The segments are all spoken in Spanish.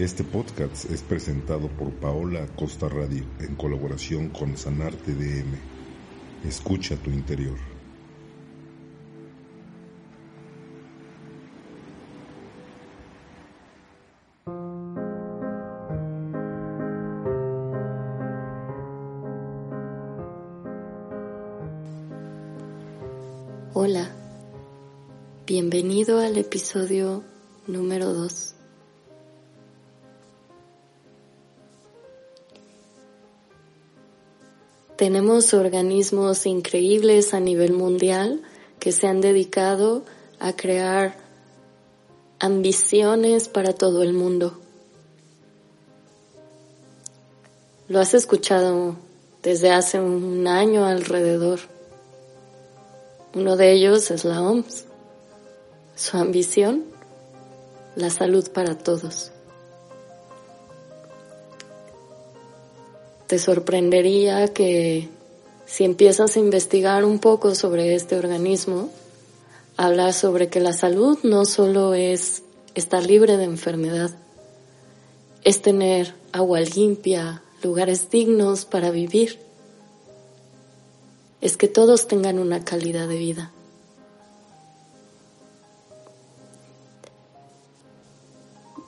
Este podcast es presentado por Paola Costa Radio en colaboración con Sanarte DM. Escucha tu interior. Hola, bienvenido al episodio número 2. Tenemos organismos increíbles a nivel mundial que se han dedicado a crear ambiciones para todo el mundo. Lo has escuchado desde hace un año alrededor. Uno de ellos es la OMS. Su ambición, la salud para todos. Te sorprendería que si empiezas a investigar un poco sobre este organismo, habla sobre que la salud no solo es estar libre de enfermedad, es tener agua limpia, lugares dignos para vivir, es que todos tengan una calidad de vida.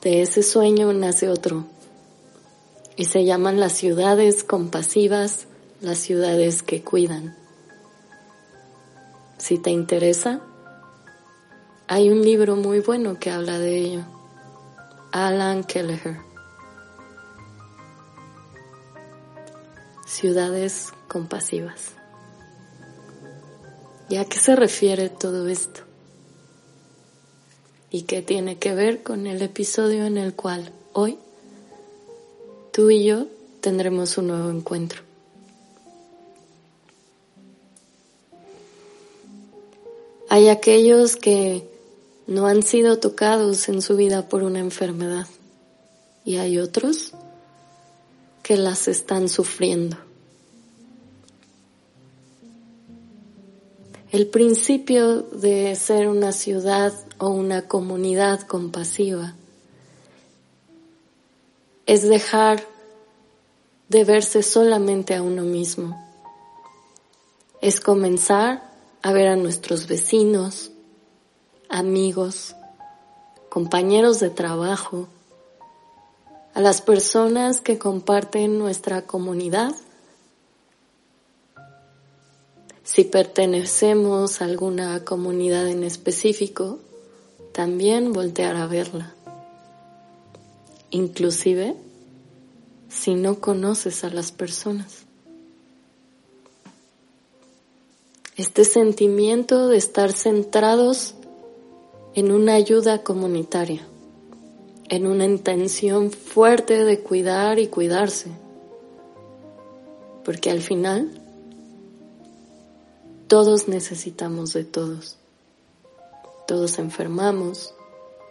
De ese sueño nace otro, y se llaman las ciudades compasivas, las ciudades que cuidan. Si te interesa, hay un libro muy bueno que habla de ello. Alan Kelleher. Ciudades compasivas. ¿Y a qué se refiere todo esto? ¿Y qué tiene que ver con el episodio en el cual hoy tú y yo tendremos un nuevo encuentro. Hay aquellos que no han sido tocados en su vida por una enfermedad y hay otros que las están sufriendo. El principio de ser una ciudad o una comunidad compasiva es dejar de verse solamente a uno mismo. Es comenzar a ver a nuestros vecinos, amigos, compañeros de trabajo, a las personas que comparten nuestra comunidad. Si pertenecemos a alguna comunidad en específico, también voltear a verla inclusive si no conoces a las personas. Este sentimiento de estar centrados en una ayuda comunitaria, en una intención fuerte de cuidar y cuidarse, porque al final todos necesitamos de todos, todos enfermamos,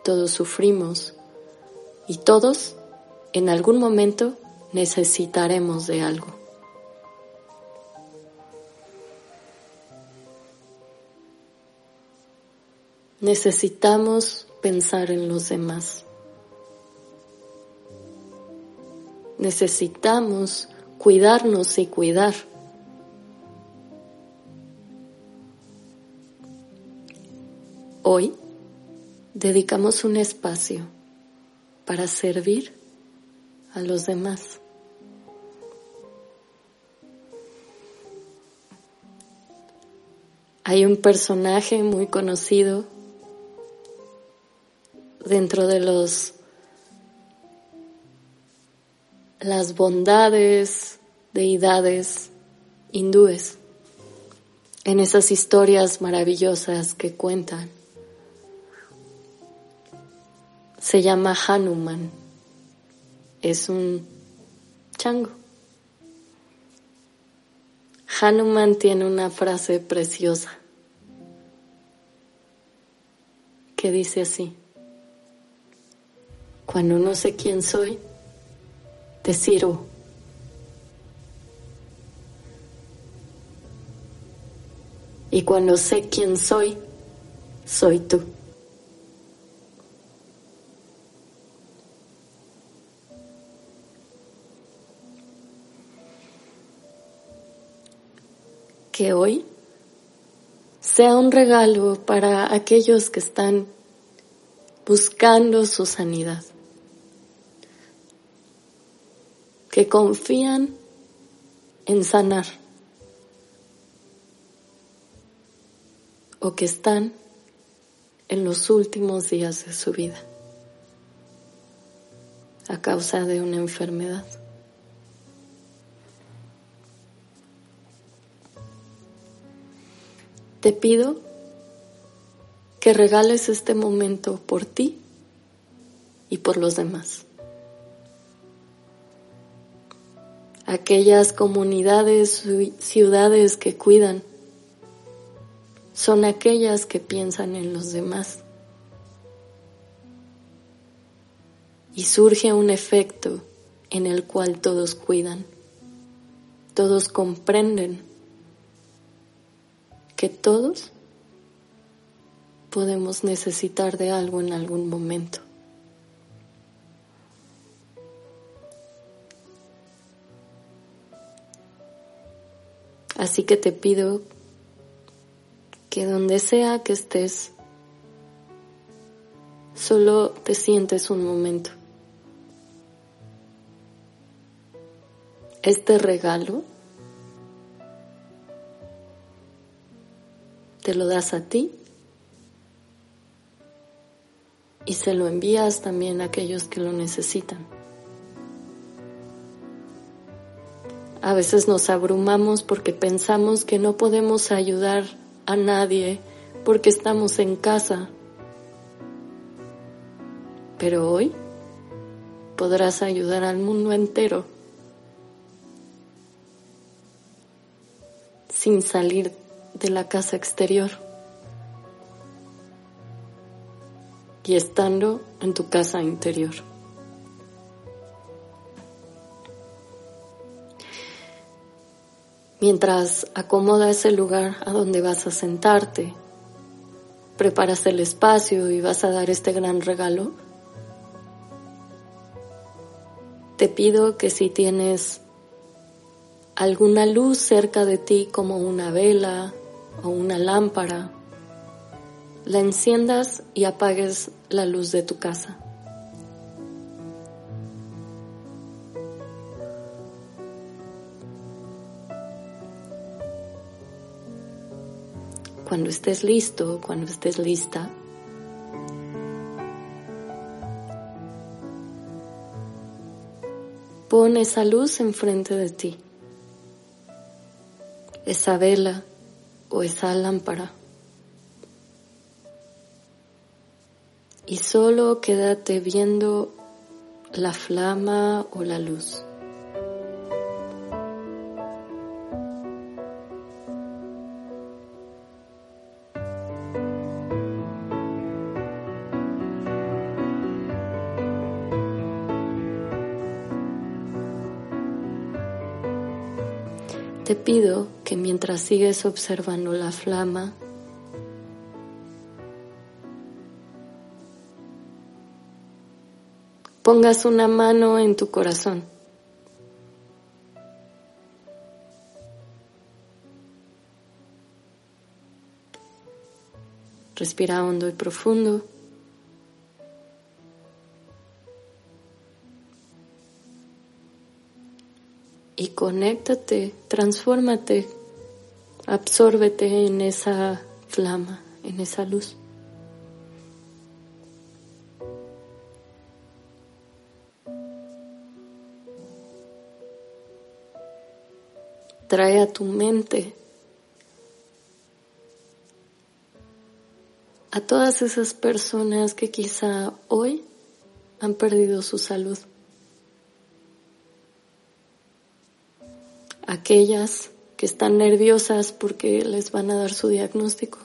todos sufrimos, y todos en algún momento necesitaremos de algo. Necesitamos pensar en los demás. Necesitamos cuidarnos y cuidar. Hoy dedicamos un espacio para servir a los demás. Hay un personaje muy conocido dentro de los las bondades, deidades hindúes, en esas historias maravillosas que cuentan se llama Hanuman. Es un chango. Hanuman tiene una frase preciosa que dice así, cuando no sé quién soy, te sirvo. Y cuando sé quién soy, soy tú. Que hoy sea un regalo para aquellos que están buscando su sanidad, que confían en sanar o que están en los últimos días de su vida a causa de una enfermedad. Te pido que regales este momento por ti y por los demás. Aquellas comunidades, ciudades que cuidan, son aquellas que piensan en los demás. Y surge un efecto en el cual todos cuidan, todos comprenden que todos podemos necesitar de algo en algún momento. Así que te pido que donde sea que estés, solo te sientes un momento. Este regalo te lo das a ti y se lo envías también a aquellos que lo necesitan. A veces nos abrumamos porque pensamos que no podemos ayudar a nadie porque estamos en casa. Pero hoy podrás ayudar al mundo entero sin salir de la casa exterior y estando en tu casa interior. Mientras acomodas el lugar a donde vas a sentarte, preparas el espacio y vas a dar este gran regalo, te pido que si tienes alguna luz cerca de ti como una vela o una lámpara, la enciendas y apagues la luz de tu casa. Cuando estés listo, cuando estés lista, pon esa luz enfrente de ti, esa vela o esa lámpara. Y solo quédate viendo la flama o la luz. Te pido que mientras sigues observando la flama, pongas una mano en tu corazón. Respira hondo y profundo. Y conéctate, transfórmate, absórbete en esa flama, en esa luz. Trae a tu mente a todas esas personas que quizá hoy han perdido su salud. Aquellas que están nerviosas porque les van a dar su diagnóstico.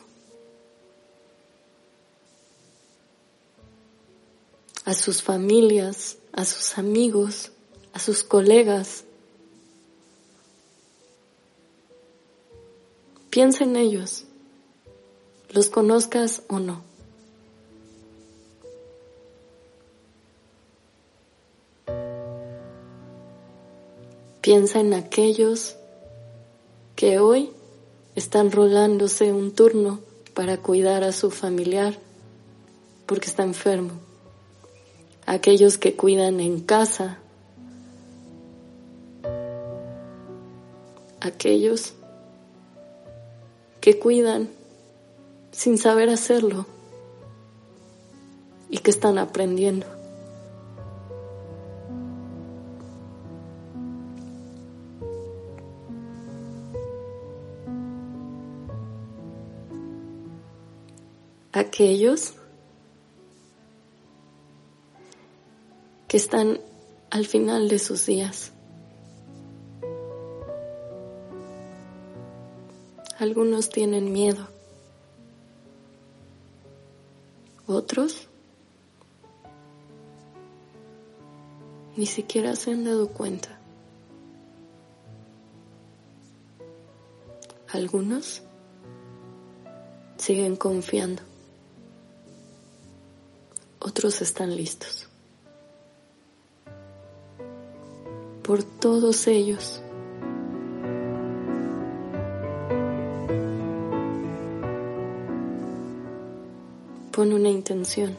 A sus familias, a sus amigos, a sus colegas. Piensa en ellos, los conozcas o no. Piensa en aquellos que hoy están rolándose un turno para cuidar a su familiar porque está enfermo. Aquellos que cuidan en casa. Aquellos que cuidan sin saber hacerlo y que están aprendiendo. Aquellos que están al final de sus días. Algunos tienen miedo. Otros ni siquiera se han dado cuenta. Algunos siguen confiando están listos. Por todos ellos. Pon una intención.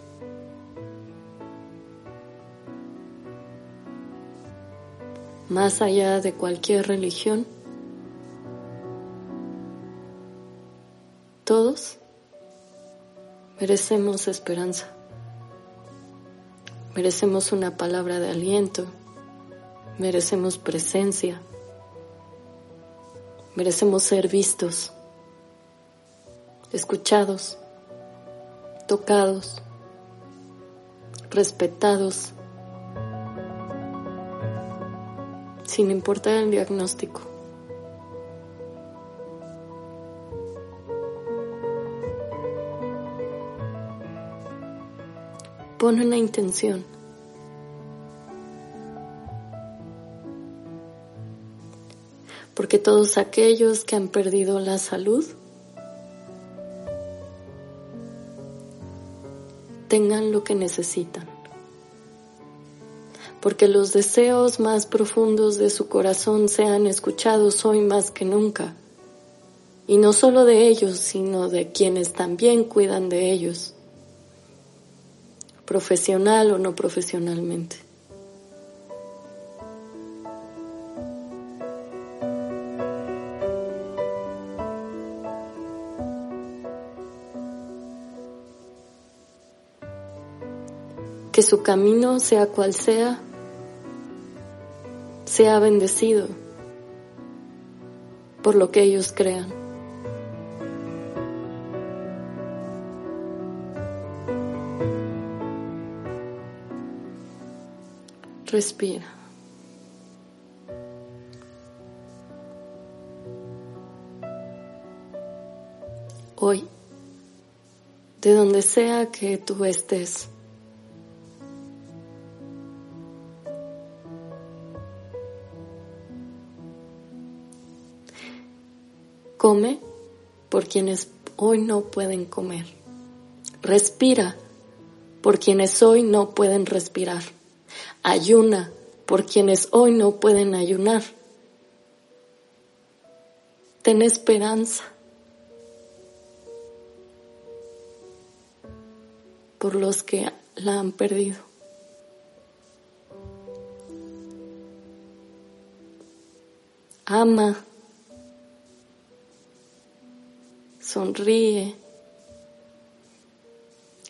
Más allá de cualquier religión, todos merecemos esperanza. Merecemos una palabra de aliento, merecemos presencia, merecemos ser vistos, escuchados, tocados, respetados, sin importar el diagnóstico. Pon una intención. Porque todos aquellos que han perdido la salud tengan lo que necesitan. Porque los deseos más profundos de su corazón sean escuchados hoy más que nunca. Y no solo de ellos, sino de quienes también cuidan de ellos profesional o no profesionalmente. Que su camino, sea cual sea, sea bendecido por lo que ellos crean. Respira. Hoy, de donde sea que tú estés, come por quienes hoy no pueden comer. Respira por quienes hoy no pueden respirar. Ayuna por quienes hoy no pueden ayunar. Ten esperanza por los que la han perdido. Ama, sonríe,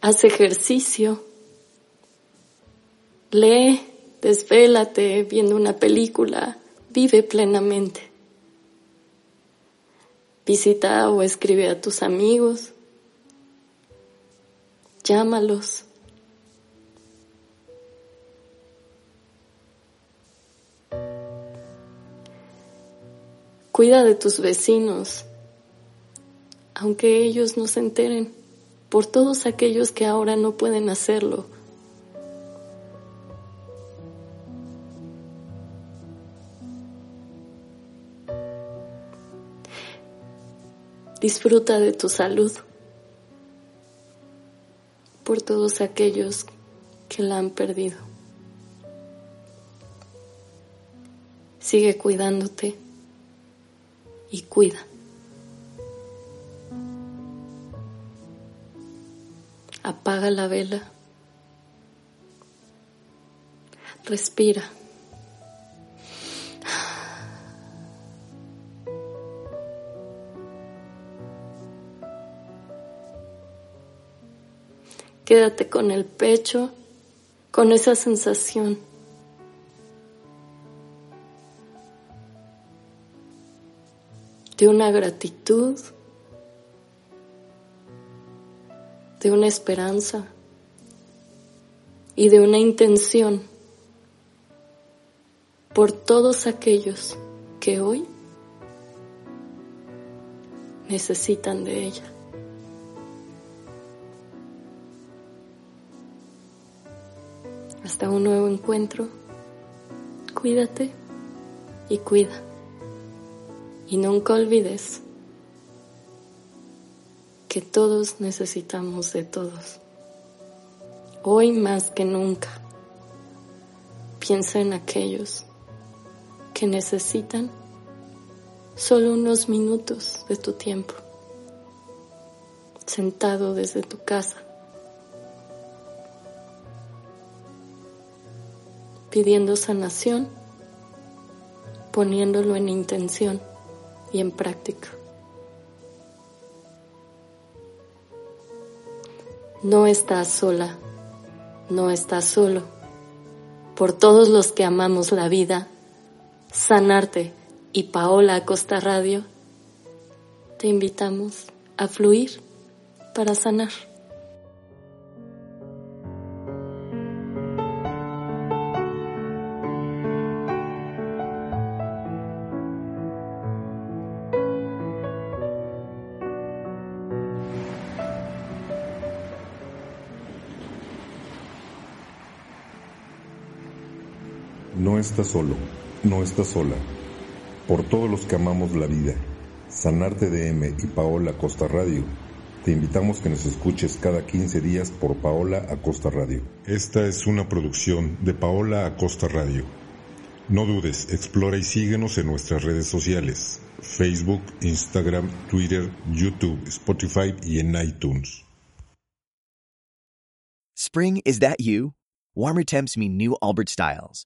haz ejercicio. Lee, desvélate viendo una película, vive plenamente. Visita o escribe a tus amigos, llámalos. Cuida de tus vecinos, aunque ellos no se enteren, por todos aquellos que ahora no pueden hacerlo. Disfruta de tu salud por todos aquellos que la han perdido. Sigue cuidándote y cuida. Apaga la vela. Respira. Quédate con el pecho, con esa sensación. de una gratitud, de una esperanza y de una intención por todos aquellos que hoy necesitan de ella. Hasta un nuevo encuentro, cuídate y cuida. Y nunca olvides que todos necesitamos de todos. Hoy más que nunca, piensa en aquellos que necesitan solo unos minutos de tu tiempo, sentado desde tu casa, pidiendo sanación, poniéndolo en intención y en práctica. No estás sola, no estás solo. Por todos los que amamos la vida, Sanarte y Paola Acosta Radio, te invitamos a fluir para sanar. No estás solo, no estás sola. Por todos los que amamos la vida, Sanarte DM y Paola Acosta Radio, te invitamos que nos escuches cada 15 días por Paola Acosta Radio. Esta es una producción de Paola Acosta Radio. No dudes, explora y síguenos en nuestras redes sociales, Facebook, Instagram, Twitter, YouTube, Spotify y en iTunes. Spring, is that you? Warmer temps mean new Albert styles.